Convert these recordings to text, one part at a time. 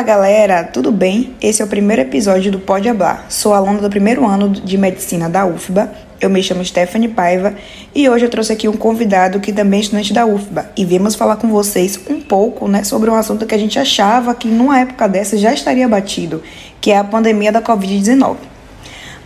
Fala galera, tudo bem? Esse é o primeiro episódio do Pode Hablar. Sou aluna do primeiro ano de medicina da UFBA. Eu me chamo Stephanie Paiva e hoje eu trouxe aqui um convidado que também é estudante da UFBA e viemos falar com vocês um pouco né, sobre um assunto que a gente achava que numa época dessa já estaria batido, que é a pandemia da Covid-19.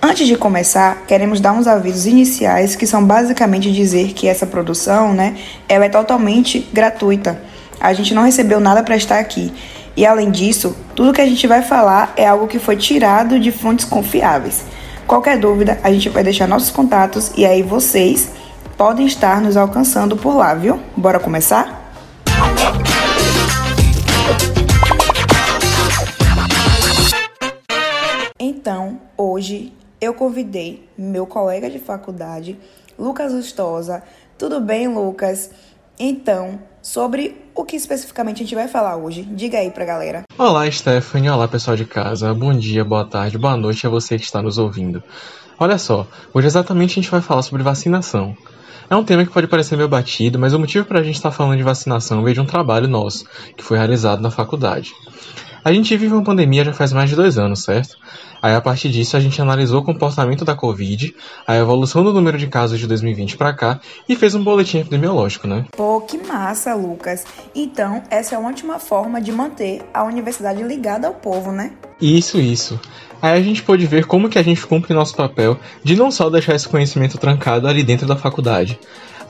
Antes de começar, queremos dar uns avisos iniciais que são basicamente dizer que essa produção, né, ela é totalmente gratuita. A gente não recebeu nada para estar aqui e além disso, tudo que a gente vai falar é algo que foi tirado de fontes confiáveis. Qualquer dúvida, a gente vai deixar nossos contatos e aí vocês podem estar nos alcançando por lá, viu? Bora começar? Então, hoje eu convidei meu colega de faculdade, Lucas Lustosa. Tudo bem, Lucas? Então, sobre o que especificamente a gente vai falar hoje. Diga aí pra galera. Olá, Stephanie. Olá, pessoal de casa. Bom dia, boa tarde, boa noite a você que está nos ouvindo. Olha só, hoje exatamente a gente vai falar sobre vacinação. É um tema que pode parecer meio batido, mas o motivo para a gente estar tá falando de vacinação veio de um trabalho nosso, que foi realizado na faculdade. A gente vive uma pandemia já faz mais de dois anos, certo? Aí a partir disso a gente analisou o comportamento da Covid, a evolução do número de casos de 2020 para cá e fez um boletim epidemiológico, né? Pô, que massa, Lucas. Então, essa é uma ótima forma de manter a universidade ligada ao povo, né? Isso, isso. Aí a gente pôde ver como que a gente cumpre nosso papel de não só deixar esse conhecimento trancado ali dentro da faculdade,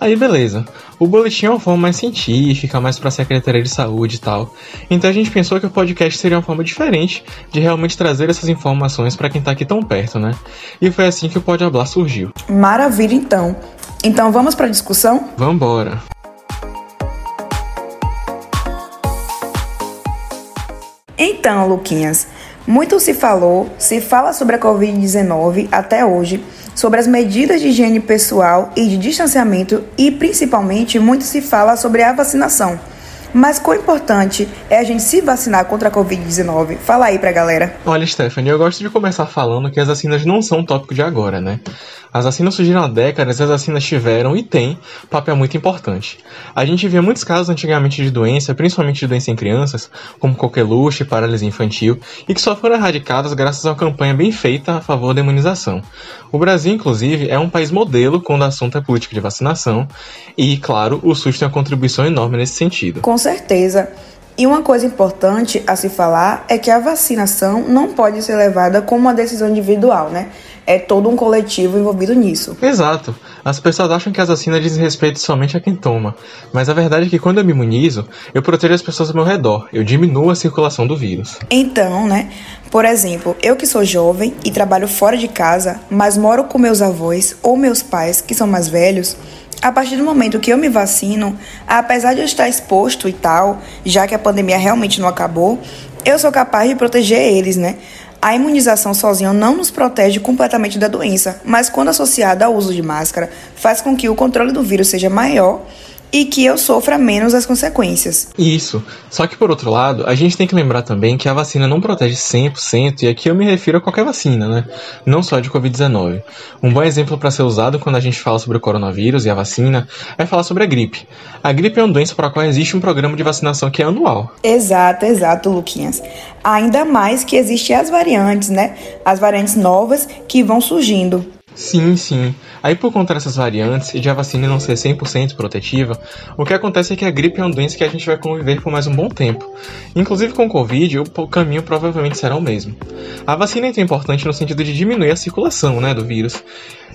Aí beleza. O boletim é uma forma mais científica, mais para a Secretaria de Saúde e tal. Então a gente pensou que o podcast seria uma forma diferente de realmente trazer essas informações para quem tá aqui tão perto, né? E foi assim que o Pode Hablar surgiu. Maravilha então. Então vamos para a discussão? Vambora. Então, Luquinhas, muito se falou, se fala sobre a Covid-19 até hoje, sobre as medidas de higiene pessoal e de distanciamento e, principalmente, muito se fala sobre a vacinação. Mas quão importante é a gente se vacinar contra a Covid-19? Fala aí pra galera. Olha, Stephanie, eu gosto de começar falando que as vacinas não são um tópico de agora, né? As vacinas surgiram há décadas, as vacinas tiveram e têm papel muito importante. A gente via muitos casos antigamente de doença, principalmente de doença em crianças, como coqueluche, paralisia infantil, e que só foram erradicadas graças a uma campanha bem feita a favor da imunização. O Brasil, inclusive, é um país modelo quando o assunto é política de vacinação, e, claro, o SUS tem uma contribuição enorme nesse sentido. Com certeza. E uma coisa importante a se falar é que a vacinação não pode ser levada como uma decisão individual, né? É todo um coletivo envolvido nisso. Exato. As pessoas acham que as vacinas dizem respeito somente a quem toma, mas a verdade é que quando eu me imunizo, eu protejo as pessoas ao meu redor, eu diminuo a circulação do vírus. Então, né? Por exemplo, eu que sou jovem e trabalho fora de casa, mas moro com meus avós ou meus pais que são mais velhos, a partir do momento que eu me vacino, apesar de eu estar exposto e tal, já que a pandemia realmente não acabou, eu sou capaz de proteger eles, né? A imunização sozinha não nos protege completamente da doença, mas quando associada ao uso de máscara, faz com que o controle do vírus seja maior e que eu sofra menos as consequências. Isso. Só que por outro lado, a gente tem que lembrar também que a vacina não protege 100%, e aqui eu me refiro a qualquer vacina, né? Não só de COVID-19. Um bom exemplo para ser usado quando a gente fala sobre o coronavírus e a vacina é falar sobre a gripe. A gripe é uma doença para a qual existe um programa de vacinação que é anual. Exato, exato, Luquinhas. Ainda mais que existem as variantes, né? As variantes novas que vão surgindo. Sim, sim. Aí por conta dessas variantes e de a vacina não ser 100% protetiva, o que acontece é que a gripe é uma doença que a gente vai conviver por mais um bom tempo. Inclusive com o Covid, o caminho provavelmente será o mesmo. A vacina é importante no sentido de diminuir a circulação né, do vírus,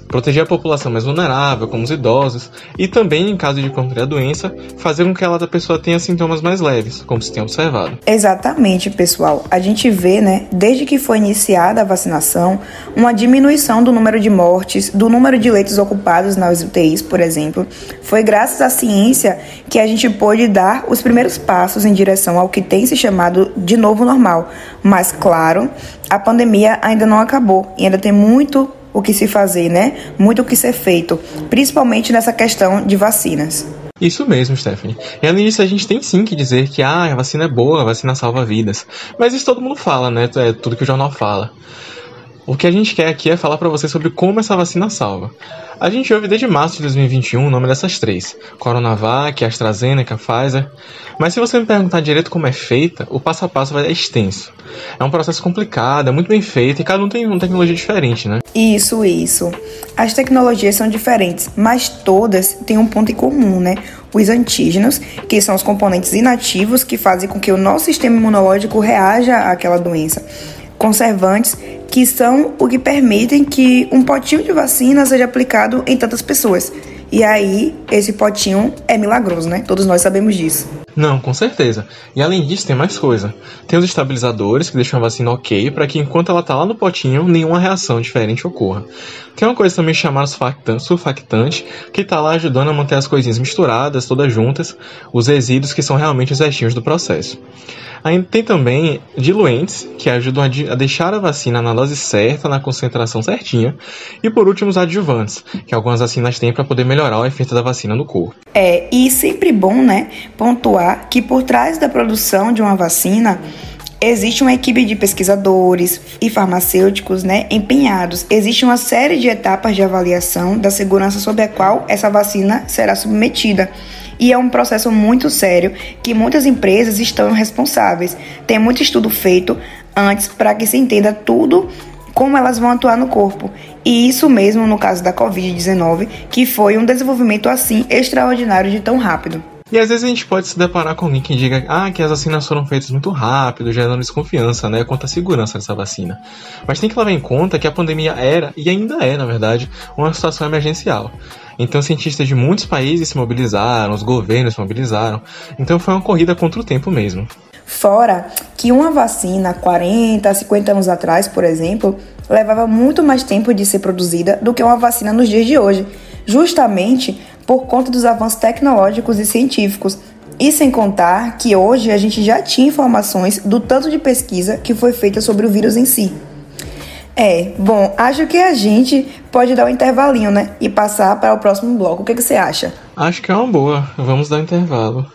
proteger a população mais vulnerável, como os idosos, e também, em caso de contrair a doença, fazer com que ela da pessoa tenha sintomas mais leves, como se tem observado. Exatamente, pessoal. A gente vê, né, desde que foi iniciada a vacinação, uma diminuição do número de mortes, do número de leitos ocupados nas UTIs, por exemplo. Foi graças à ciência que a gente pôde dar os primeiros passos em direção ao que tem se chamado de novo normal. Mas, claro, a pandemia ainda não acabou e ainda tem muito o que se fazer, né? Muito o que ser feito, principalmente nessa questão de vacinas. Isso mesmo, Stephanie. E além disso, a gente tem sim que dizer que ah, a vacina é boa, a vacina salva vidas. Mas isso todo mundo fala, né? É tudo que o jornal fala. O que a gente quer aqui é falar para você sobre como essa vacina salva. A gente ouve desde março de 2021 o nome dessas três: Coronavac, AstraZeneca, Pfizer. Mas se você me perguntar direito como é feita, o passo a passo vai é extenso. É um processo complicado, é muito bem feito e cada um tem uma tecnologia diferente, né? Isso, isso. As tecnologias são diferentes, mas todas têm um ponto em comum, né? Os antígenos, que são os componentes inativos que fazem com que o nosso sistema imunológico reaja àquela doença. Conservantes, que são o que permitem que um potinho de vacina seja aplicado em tantas pessoas. E aí, esse potinho é milagroso, né? Todos nós sabemos disso. Não, com certeza. E além disso, tem mais coisa. Tem os estabilizadores que deixam a vacina ok para que enquanto ela tá lá no potinho, nenhuma reação diferente ocorra. Tem uma coisa também chamada surfactante, que tá lá ajudando a manter as coisinhas misturadas, todas juntas, os resíduos que são realmente os restinhos do processo. Ainda tem também diluentes, que ajudam a, deixar a vacina na dose certa, na concentração certinha. E por último, os adjuvantes, que algumas vacinas têm para poder melhorar o efeito da vacina no corpo. É, e sempre bom, né, pontuar que por trás da produção de uma vacina existe uma equipe de pesquisadores e farmacêuticos né, empenhados. Existe uma série de etapas de avaliação da segurança sobre a qual essa vacina será submetida. E é um processo muito sério que muitas empresas estão responsáveis. Tem muito estudo feito antes para que se entenda tudo como elas vão atuar no corpo. E isso mesmo no caso da Covid-19, que foi um desenvolvimento assim extraordinário de tão rápido. E às vezes a gente pode se deparar com alguém que diga ah, que as vacinas foram feitas muito rápido, gerando desconfiança né, quanto à segurança dessa vacina. Mas tem que levar em conta que a pandemia era, e ainda é, na verdade, uma situação emergencial. Então cientistas de muitos países se mobilizaram, os governos se mobilizaram. Então foi uma corrida contra o tempo mesmo. Fora que uma vacina 40, 50 anos atrás, por exemplo, levava muito mais tempo de ser produzida do que uma vacina nos dias de hoje, justamente por conta dos avanços tecnológicos e científicos. E sem contar que hoje a gente já tinha informações do tanto de pesquisa que foi feita sobre o vírus em si. É, bom, acho que a gente pode dar um intervalinho, né? E passar para o próximo bloco. O que, que você acha? Acho que é uma boa. Vamos dar um intervalo.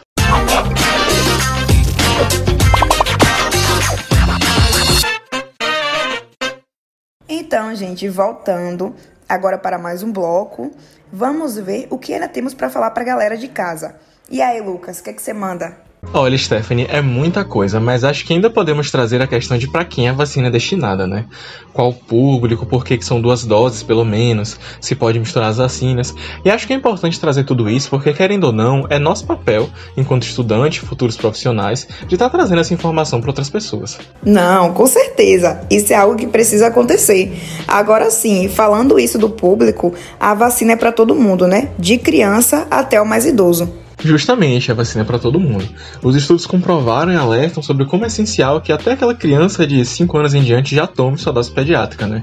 Então, gente, voltando agora para mais um bloco, vamos ver o que ainda temos para falar para a galera de casa. E aí, Lucas, o que, que você manda? Olha, Stephanie, é muita coisa, mas acho que ainda podemos trazer a questão de para quem a vacina é destinada, né? Qual público, por que, que são duas doses pelo menos, se pode misturar as vacinas. E acho que é importante trazer tudo isso porque, querendo ou não, é nosso papel, enquanto estudante, futuros profissionais, de estar tá trazendo essa informação para outras pessoas. Não, com certeza. Isso é algo que precisa acontecer. Agora sim, falando isso do público, a vacina é para todo mundo, né? De criança até o mais idoso. Justamente, a vacina é para todo mundo. Os estudos comprovaram e alertam sobre como é essencial que até aquela criança de 5 anos em diante já tome sua dose pediátrica, né?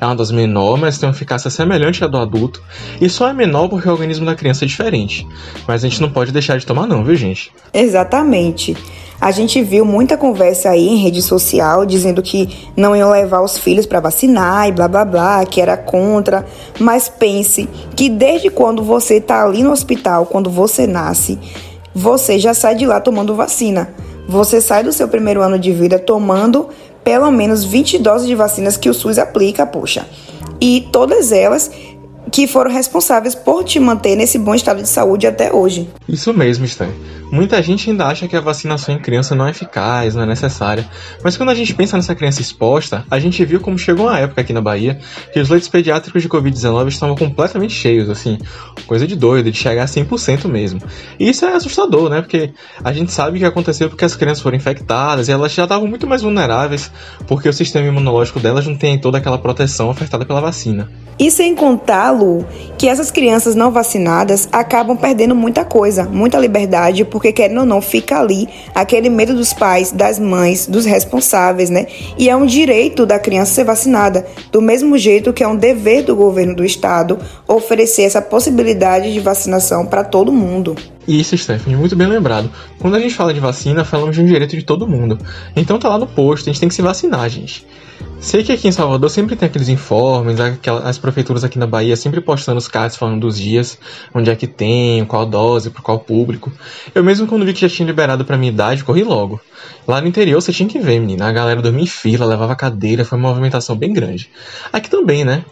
É uma dose menor, mas tem uma eficácia semelhante à do adulto, e só é menor porque o organismo da criança é diferente. Mas a gente não pode deixar de tomar não, viu gente? Exatamente. A gente viu muita conversa aí em rede social dizendo que não iam levar os filhos para vacinar e blá blá blá, que era contra. Mas pense que desde quando você está ali no hospital, quando você nasce, você já sai de lá tomando vacina. Você sai do seu primeiro ano de vida tomando pelo menos 20 doses de vacinas que o SUS aplica, poxa. E todas elas que foram responsáveis por te manter nesse bom estado de saúde até hoje. Isso mesmo, Stan. Muita gente ainda acha que a vacinação em criança não é eficaz, não é necessária. Mas quando a gente pensa nessa criança exposta, a gente viu como chegou uma época aqui na Bahia que os leitos pediátricos de Covid-19 estavam completamente cheios, assim, coisa de doido, de chegar a 100% mesmo. E isso é assustador, né? Porque a gente sabe que aconteceu porque as crianças foram infectadas e elas já estavam muito mais vulneráveis porque o sistema imunológico delas não tem toda aquela proteção ofertada pela vacina. E sem contar, Lu, que essas crianças não vacinadas acabam perdendo muita coisa, muita liberdade, porque querendo ou não, fica ali aquele medo dos pais, das mães, dos responsáveis, né? E é um direito da criança ser vacinada, do mesmo jeito que é um dever do governo do estado oferecer essa possibilidade de vacinação para todo mundo. Isso, Stephanie, muito bem lembrado. Quando a gente fala de vacina, falamos de um direito de todo mundo. Então tá lá no posto, a gente tem que se vacinar, gente. Sei que aqui em Salvador sempre tem aqueles informes, aquelas, as prefeituras aqui na Bahia sempre postando os cards falando dos dias, onde é que tem, qual dose, por qual público. Eu mesmo quando vi que já tinha liberado pra minha idade, corri logo. Lá no interior você tinha que ver, menina, a galera dormia em fila, levava cadeira, foi uma movimentação bem grande. Aqui também, né?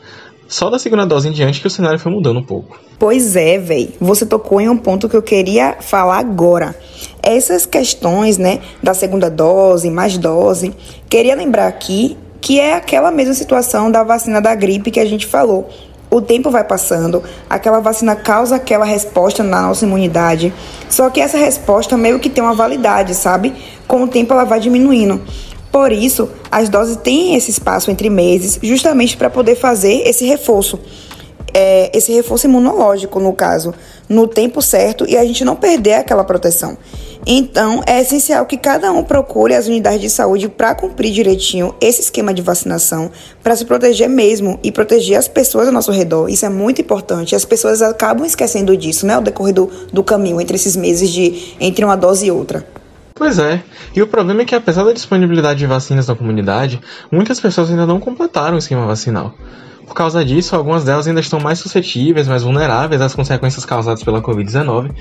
Só da segunda dose em diante que o cenário foi mudando um pouco. Pois é, véi. Você tocou em um ponto que eu queria falar agora. Essas questões, né, da segunda dose, mais dose, queria lembrar aqui que é aquela mesma situação da vacina da gripe que a gente falou. O tempo vai passando, aquela vacina causa aquela resposta na nossa imunidade, só que essa resposta meio que tem uma validade, sabe? Com o tempo ela vai diminuindo. Por isso, as doses têm esse espaço entre meses, justamente para poder fazer esse reforço. É, esse reforço imunológico, no caso, no tempo certo e a gente não perder aquela proteção. Então, é essencial que cada um procure as unidades de saúde para cumprir direitinho esse esquema de vacinação, para se proteger mesmo e proteger as pessoas ao nosso redor. Isso é muito importante. As pessoas acabam esquecendo disso, né, ao decorrer do, do caminho entre esses meses de entre uma dose e outra. Pois é, e o problema é que apesar da disponibilidade de vacinas na comunidade, muitas pessoas ainda não completaram o esquema vacinal. Por causa disso, algumas delas ainda estão mais suscetíveis, mais vulneráveis às consequências causadas pela Covid-19,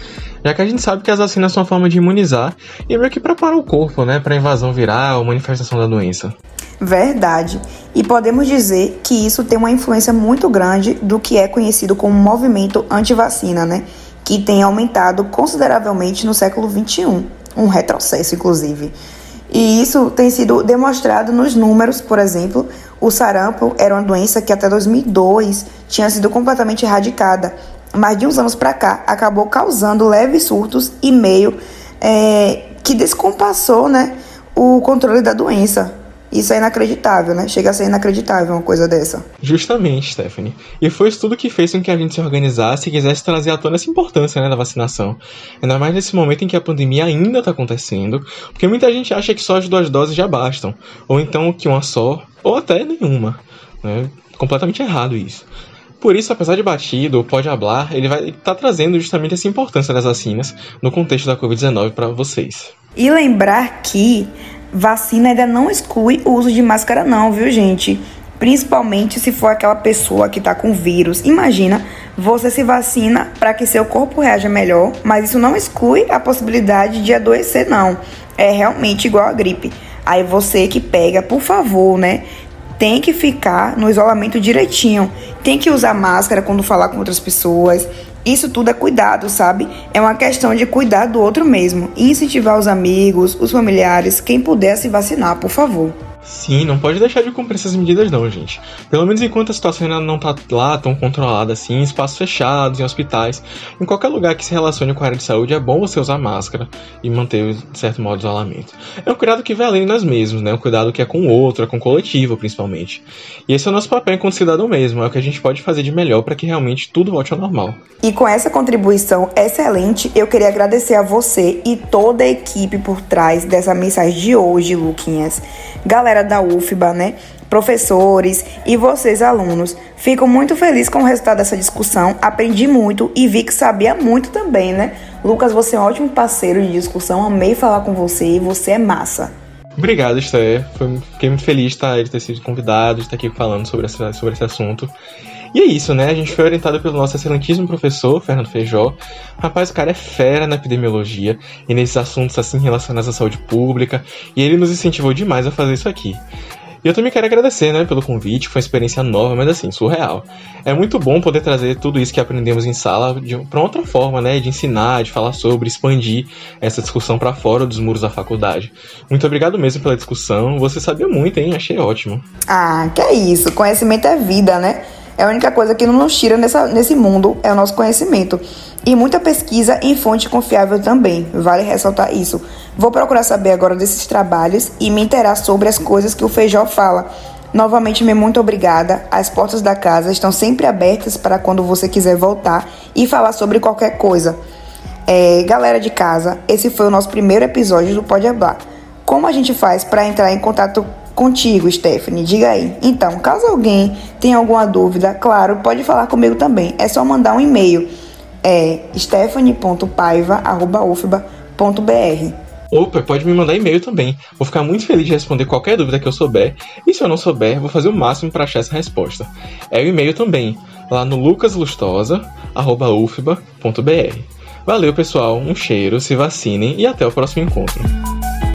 já que a gente sabe que as vacinas são uma forma de imunizar e meio que preparar o corpo né, para a invasão viral ou manifestação da doença. Verdade. E podemos dizer que isso tem uma influência muito grande do que é conhecido como movimento anti-vacina, né? Que tem aumentado consideravelmente no século XXI um retrocesso, inclusive. E isso tem sido demonstrado nos números, por exemplo, o sarampo era uma doença que até 2002 tinha sido completamente erradicada, mas de uns anos para cá acabou causando leves surtos e meio é, que descompassou né, o controle da doença. Isso é inacreditável, né? Chega a ser inacreditável uma coisa dessa. Justamente, Stephanie. E foi isso tudo que fez com que a gente se organizasse e quisesse trazer à tona essa importância né, da vacinação. Ainda mais nesse momento em que a pandemia ainda está acontecendo, porque muita gente acha que só as duas doses já bastam, ou então que uma só, ou até nenhuma. Né? Completamente errado isso. Por isso, apesar de batido, Pode Hablar, ele vai estar tá trazendo justamente essa importância das vacinas no contexto da Covid-19 para vocês. E lembrar que vacina ainda não exclui o uso de máscara, não, viu, gente? Principalmente se for aquela pessoa que está com vírus. Imagina, você se vacina para que seu corpo reaja melhor, mas isso não exclui a possibilidade de adoecer, não. É realmente igual a gripe. Aí você que pega, por favor, né? Tem que ficar no isolamento direitinho. Tem que usar máscara quando falar com outras pessoas. Isso tudo é cuidado, sabe? É uma questão de cuidar do outro mesmo e incentivar os amigos, os familiares, quem puder se vacinar, por favor. Sim, não pode deixar de cumprir essas medidas não, gente. Pelo menos enquanto a situação ainda não tá lá tão controlada assim, em espaços fechados, em hospitais, em qualquer lugar que se relacione com a área de saúde, é bom você usar máscara e manter, de certo modo, o isolamento. É um cuidado que vai além de nós mesmos, né? Um cuidado que é com o outro, é com o coletivo, principalmente. E esse é o nosso papel enquanto cidadão mesmo, é o que a gente pode fazer de melhor para que realmente tudo volte ao normal. E com essa contribuição excelente, eu queria agradecer a você e toda a equipe por trás dessa mensagem de hoje, Luquinhas. Galera da UFBA, né? Professores e vocês, alunos. Fico muito feliz com o resultado dessa discussão. Aprendi muito e vi que sabia muito também, né? Lucas, você é um ótimo parceiro de discussão. Amei falar com você e você é massa. Obrigado, Esther. Fiquei muito feliz tá, de ter sido convidado, de estar aqui falando sobre sobre esse assunto. E é isso, né? A gente foi orientado pelo nosso excelentíssimo professor, Fernando Feijó. Rapaz, o cara é fera na epidemiologia e nesses assuntos assim relacionados à saúde pública, e ele nos incentivou demais a fazer isso aqui. E eu também quero agradecer, né, pelo convite, foi uma experiência nova, mas assim, surreal. É muito bom poder trazer tudo isso que aprendemos em sala para outra forma, né, de ensinar, de falar sobre, expandir essa discussão para fora dos muros da faculdade. Muito obrigado mesmo pela discussão, você sabia muito, hein, achei ótimo. Ah, que é isso, conhecimento é vida, né? É a única coisa que não nos tira nessa, nesse mundo é o nosso conhecimento. E muita pesquisa em fonte confiável também, vale ressaltar isso. Vou procurar saber agora desses trabalhos e me interar sobre as coisas que o Feijó fala. Novamente, me muito obrigada. As portas da casa estão sempre abertas para quando você quiser voltar e falar sobre qualquer coisa. É, galera de casa, esse foi o nosso primeiro episódio do Pode Hablar. Como a gente faz para entrar em contato contigo, Stephanie. Diga aí. Então, caso alguém tenha alguma dúvida, claro, pode falar comigo também. É só mandar um e-mail. É stephanie.paiva.ufba.br. Opa, pode me mandar e-mail também. Vou ficar muito feliz de responder qualquer dúvida que eu souber. E se eu não souber, vou fazer o máximo para achar essa resposta. É o e-mail também, lá no lucaslustosa.ufba.br. Valeu, pessoal. Um cheiro, se vacinem e até o próximo encontro.